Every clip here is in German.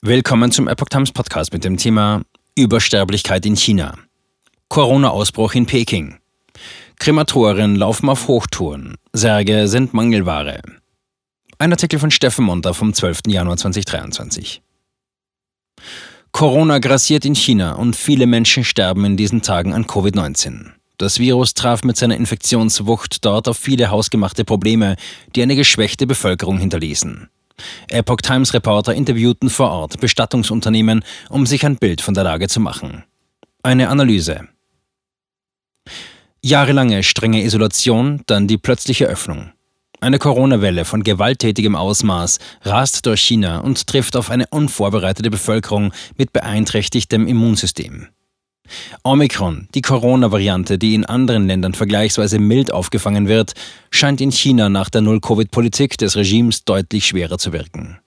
Willkommen zum Epoch Times Podcast mit dem Thema Übersterblichkeit in China. Corona-Ausbruch in Peking. Krematoren laufen auf Hochtouren. Särge sind Mangelware. Ein Artikel von Steffen Monter vom 12. Januar 2023. Corona grassiert in China und viele Menschen sterben in diesen Tagen an Covid-19. Das Virus traf mit seiner Infektionswucht dort auf viele hausgemachte Probleme, die eine geschwächte Bevölkerung hinterließen. Epoch Times Reporter interviewten vor Ort Bestattungsunternehmen, um sich ein Bild von der Lage zu machen. Eine Analyse. Jahrelange strenge Isolation, dann die plötzliche Öffnung. Eine Corona-Welle von gewalttätigem Ausmaß rast durch China und trifft auf eine unvorbereitete Bevölkerung mit beeinträchtigtem Immunsystem. Omikron, die Corona-Variante, die in anderen Ländern vergleichsweise mild aufgefangen wird, scheint in China nach der Null-Covid-Politik des Regimes deutlich schwerer zu wirken.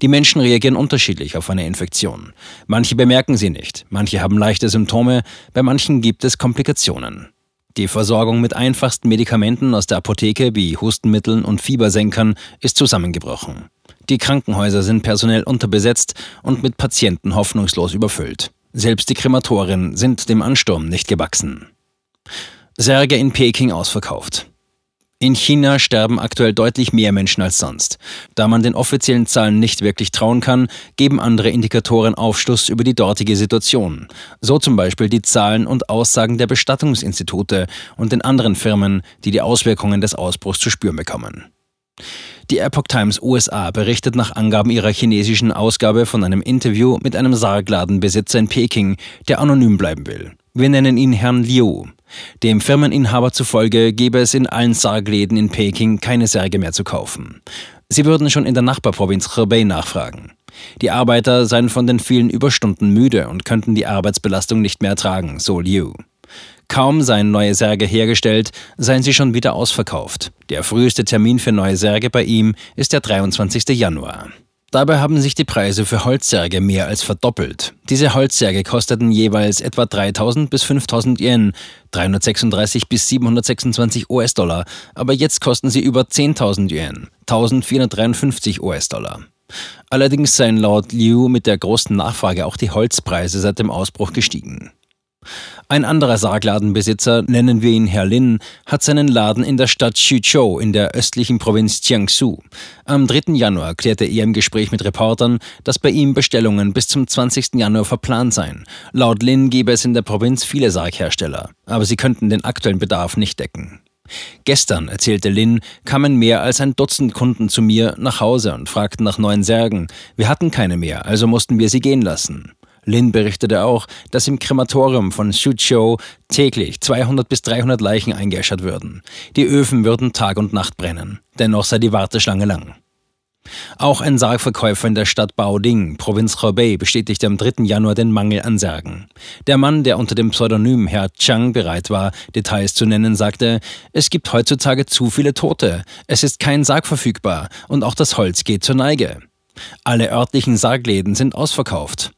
Die Menschen reagieren unterschiedlich auf eine Infektion. Manche bemerken sie nicht, manche haben leichte Symptome, bei manchen gibt es Komplikationen. Die Versorgung mit einfachsten Medikamenten aus der Apotheke wie Hustenmitteln und Fiebersenkern ist zusammengebrochen. Die Krankenhäuser sind personell unterbesetzt und mit Patienten hoffnungslos überfüllt. Selbst die Krematorien sind dem Ansturm nicht gewachsen. Särge in Peking ausverkauft. In China sterben aktuell deutlich mehr Menschen als sonst. Da man den offiziellen Zahlen nicht wirklich trauen kann, geben andere Indikatoren Aufschluss über die dortige Situation. So zum Beispiel die Zahlen und Aussagen der Bestattungsinstitute und den anderen Firmen, die die Auswirkungen des Ausbruchs zu spüren bekommen. Die Epoch Times USA berichtet nach Angaben ihrer chinesischen Ausgabe von einem Interview mit einem Sargladenbesitzer in Peking, der anonym bleiben will. Wir nennen ihn Herrn Liu. Dem Firmeninhaber zufolge gäbe es in allen Sargläden in Peking keine Särge mehr zu kaufen. Sie würden schon in der Nachbarprovinz Hebei nachfragen. Die Arbeiter seien von den vielen Überstunden müde und könnten die Arbeitsbelastung nicht mehr ertragen, so Liu. Kaum seien neue Särge hergestellt, seien sie schon wieder ausverkauft. Der früheste Termin für neue Särge bei ihm ist der 23. Januar. Dabei haben sich die Preise für Holzsärge mehr als verdoppelt. Diese Holzsärge kosteten jeweils etwa 3000 bis 5000 Yen, 336 bis 726 US-Dollar, aber jetzt kosten sie über 10.000 Yen, 1453 US-Dollar. Allerdings seien laut Liu mit der großen Nachfrage auch die Holzpreise seit dem Ausbruch gestiegen. Ein anderer Sargladenbesitzer, nennen wir ihn Herr Lin, hat seinen Laden in der Stadt Xuzhou in der östlichen Provinz Jiangsu. Am 3. Januar klärte er im Gespräch mit Reportern, dass bei ihm Bestellungen bis zum 20. Januar verplant seien. Laut Lin gäbe es in der Provinz viele Sarghersteller, aber sie könnten den aktuellen Bedarf nicht decken. Gestern, erzählte Lin, kamen mehr als ein Dutzend Kunden zu mir nach Hause und fragten nach neuen Särgen. Wir hatten keine mehr, also mussten wir sie gehen lassen. Lin berichtete auch, dass im Krematorium von Suzhou täglich 200 bis 300 Leichen eingeäschert würden. Die Öfen würden Tag und Nacht brennen. Dennoch sei die Warteschlange lang. Auch ein Sargverkäufer in der Stadt Baoding, Provinz Hebei, bestätigte am 3. Januar den Mangel an Särgen. Der Mann, der unter dem Pseudonym Herr Chang bereit war, Details zu nennen, sagte, es gibt heutzutage zu viele Tote, es ist kein Sarg verfügbar und auch das Holz geht zur Neige. Alle örtlichen Sargläden sind ausverkauft.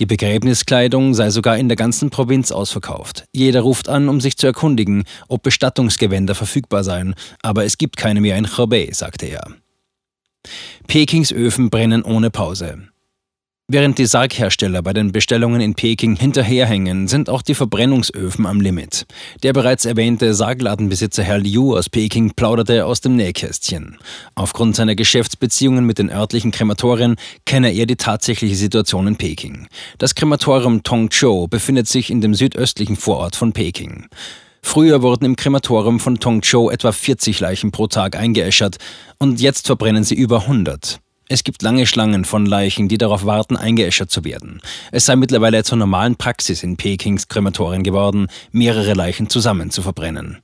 Die Begräbniskleidung sei sogar in der ganzen Provinz ausverkauft. Jeder ruft an, um sich zu erkundigen, ob Bestattungsgewänder verfügbar seien, aber es gibt keine mehr in Hebei, sagte er. Pekings Öfen brennen ohne Pause. Während die Sarghersteller bei den Bestellungen in Peking hinterherhängen, sind auch die Verbrennungsöfen am Limit. Der bereits erwähnte Sargladenbesitzer Herr Liu aus Peking plauderte aus dem Nähkästchen. Aufgrund seiner Geschäftsbeziehungen mit den örtlichen Krematorien kenne er die tatsächliche Situation in Peking. Das Krematorium Tongzhou befindet sich in dem südöstlichen Vorort von Peking. Früher wurden im Krematorium von Tongzhou etwa 40 Leichen pro Tag eingeäschert und jetzt verbrennen sie über 100. Es gibt lange Schlangen von Leichen, die darauf warten, eingeäschert zu werden. Es sei mittlerweile zur normalen Praxis in Pekings Krematorien geworden, mehrere Leichen zusammen zu verbrennen.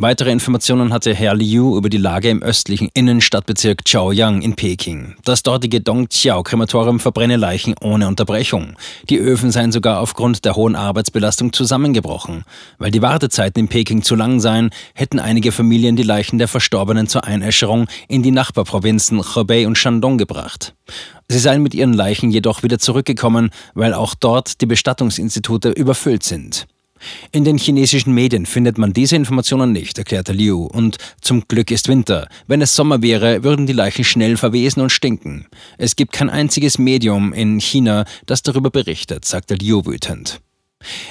Weitere Informationen hatte Herr Liu über die Lage im östlichen Innenstadtbezirk Chaoyang in Peking. Das dortige Dongqiao-Krematorium verbrenne Leichen ohne Unterbrechung. Die Öfen seien sogar aufgrund der hohen Arbeitsbelastung zusammengebrochen. Weil die Wartezeiten in Peking zu lang seien, hätten einige Familien die Leichen der Verstorbenen zur Einäscherung in die Nachbarprovinzen Hebei und Shandong gebracht. Sie seien mit ihren Leichen jedoch wieder zurückgekommen, weil auch dort die Bestattungsinstitute überfüllt sind. In den chinesischen Medien findet man diese Informationen nicht, erklärte Liu. Und zum Glück ist Winter. Wenn es Sommer wäre, würden die Leichen schnell verwesen und stinken. Es gibt kein einziges Medium in China, das darüber berichtet, sagte Liu wütend.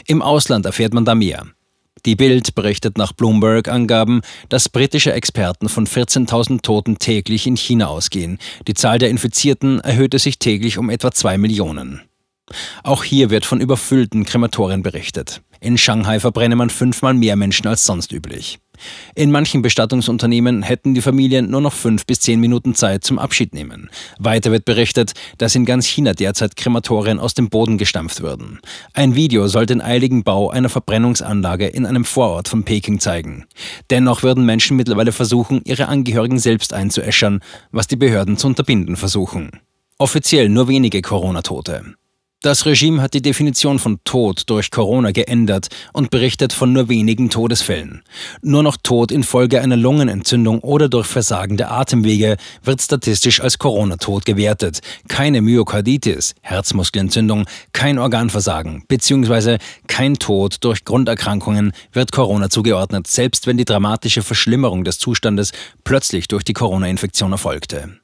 Im Ausland erfährt man da mehr. Die Bild berichtet nach Bloomberg-Angaben, dass britische Experten von 14.000 Toten täglich in China ausgehen. Die Zahl der Infizierten erhöhte sich täglich um etwa zwei Millionen. Auch hier wird von überfüllten Krematorien berichtet. In Shanghai verbrenne man fünfmal mehr Menschen als sonst üblich. In manchen Bestattungsunternehmen hätten die Familien nur noch fünf bis zehn Minuten Zeit zum Abschied nehmen. Weiter wird berichtet, dass in ganz China derzeit Krematorien aus dem Boden gestampft würden. Ein Video soll den eiligen Bau einer Verbrennungsanlage in einem Vorort von Peking zeigen. Dennoch würden Menschen mittlerweile versuchen, ihre Angehörigen selbst einzuäschern, was die Behörden zu unterbinden versuchen. Offiziell nur wenige Corona-Tote. Das Regime hat die Definition von Tod durch Corona geändert und berichtet von nur wenigen Todesfällen. Nur noch Tod infolge einer Lungenentzündung oder durch Versagen der Atemwege wird statistisch als Corona-Tod gewertet. Keine Myokarditis, Herzmuskelentzündung, kein Organversagen bzw. kein Tod durch Grunderkrankungen wird Corona zugeordnet, selbst wenn die dramatische Verschlimmerung des Zustandes plötzlich durch die Corona-Infektion erfolgte.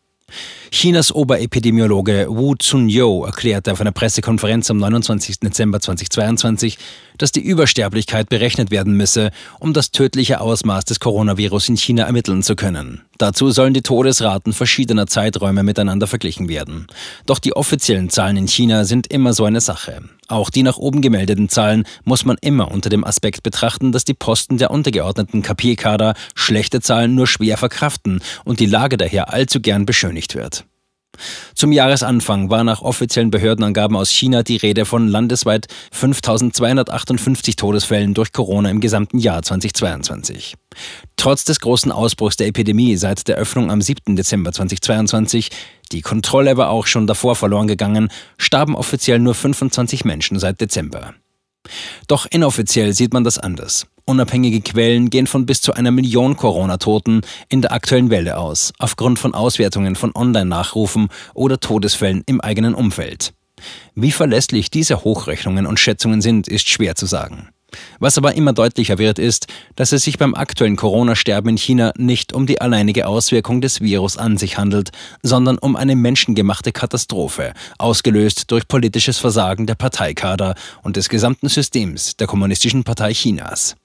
Chinas Oberepidemiologe Wu Zhunyou erklärte auf einer Pressekonferenz am 29. Dezember 2022, dass die Übersterblichkeit berechnet werden müsse, um das tödliche Ausmaß des Coronavirus in China ermitteln zu können. Dazu sollen die Todesraten verschiedener Zeiträume miteinander verglichen werden. Doch die offiziellen Zahlen in China sind immer so eine Sache. Auch die nach oben gemeldeten Zahlen muss man immer unter dem Aspekt betrachten, dass die Posten der untergeordneten KP-Kader schlechte Zahlen nur schwer verkraften und die Lage daher allzu gern beschönigt wird. Zum Jahresanfang war nach offiziellen Behördenangaben aus China die Rede von landesweit 5258 Todesfällen durch Corona im gesamten Jahr 2022. Trotz des großen Ausbruchs der Epidemie seit der Öffnung am 7. Dezember 2022, die Kontrolle war auch schon davor verloren gegangen, starben offiziell nur 25 Menschen seit Dezember. Doch inoffiziell sieht man das anders. Unabhängige Quellen gehen von bis zu einer Million Corona-Toten in der aktuellen Welle aus, aufgrund von Auswertungen von Online-Nachrufen oder Todesfällen im eigenen Umfeld. Wie verlässlich diese Hochrechnungen und Schätzungen sind, ist schwer zu sagen. Was aber immer deutlicher wird, ist, dass es sich beim aktuellen Corona-Sterben in China nicht um die alleinige Auswirkung des Virus an sich handelt, sondern um eine menschengemachte Katastrophe, ausgelöst durch politisches Versagen der Parteikader und des gesamten Systems der Kommunistischen Partei Chinas.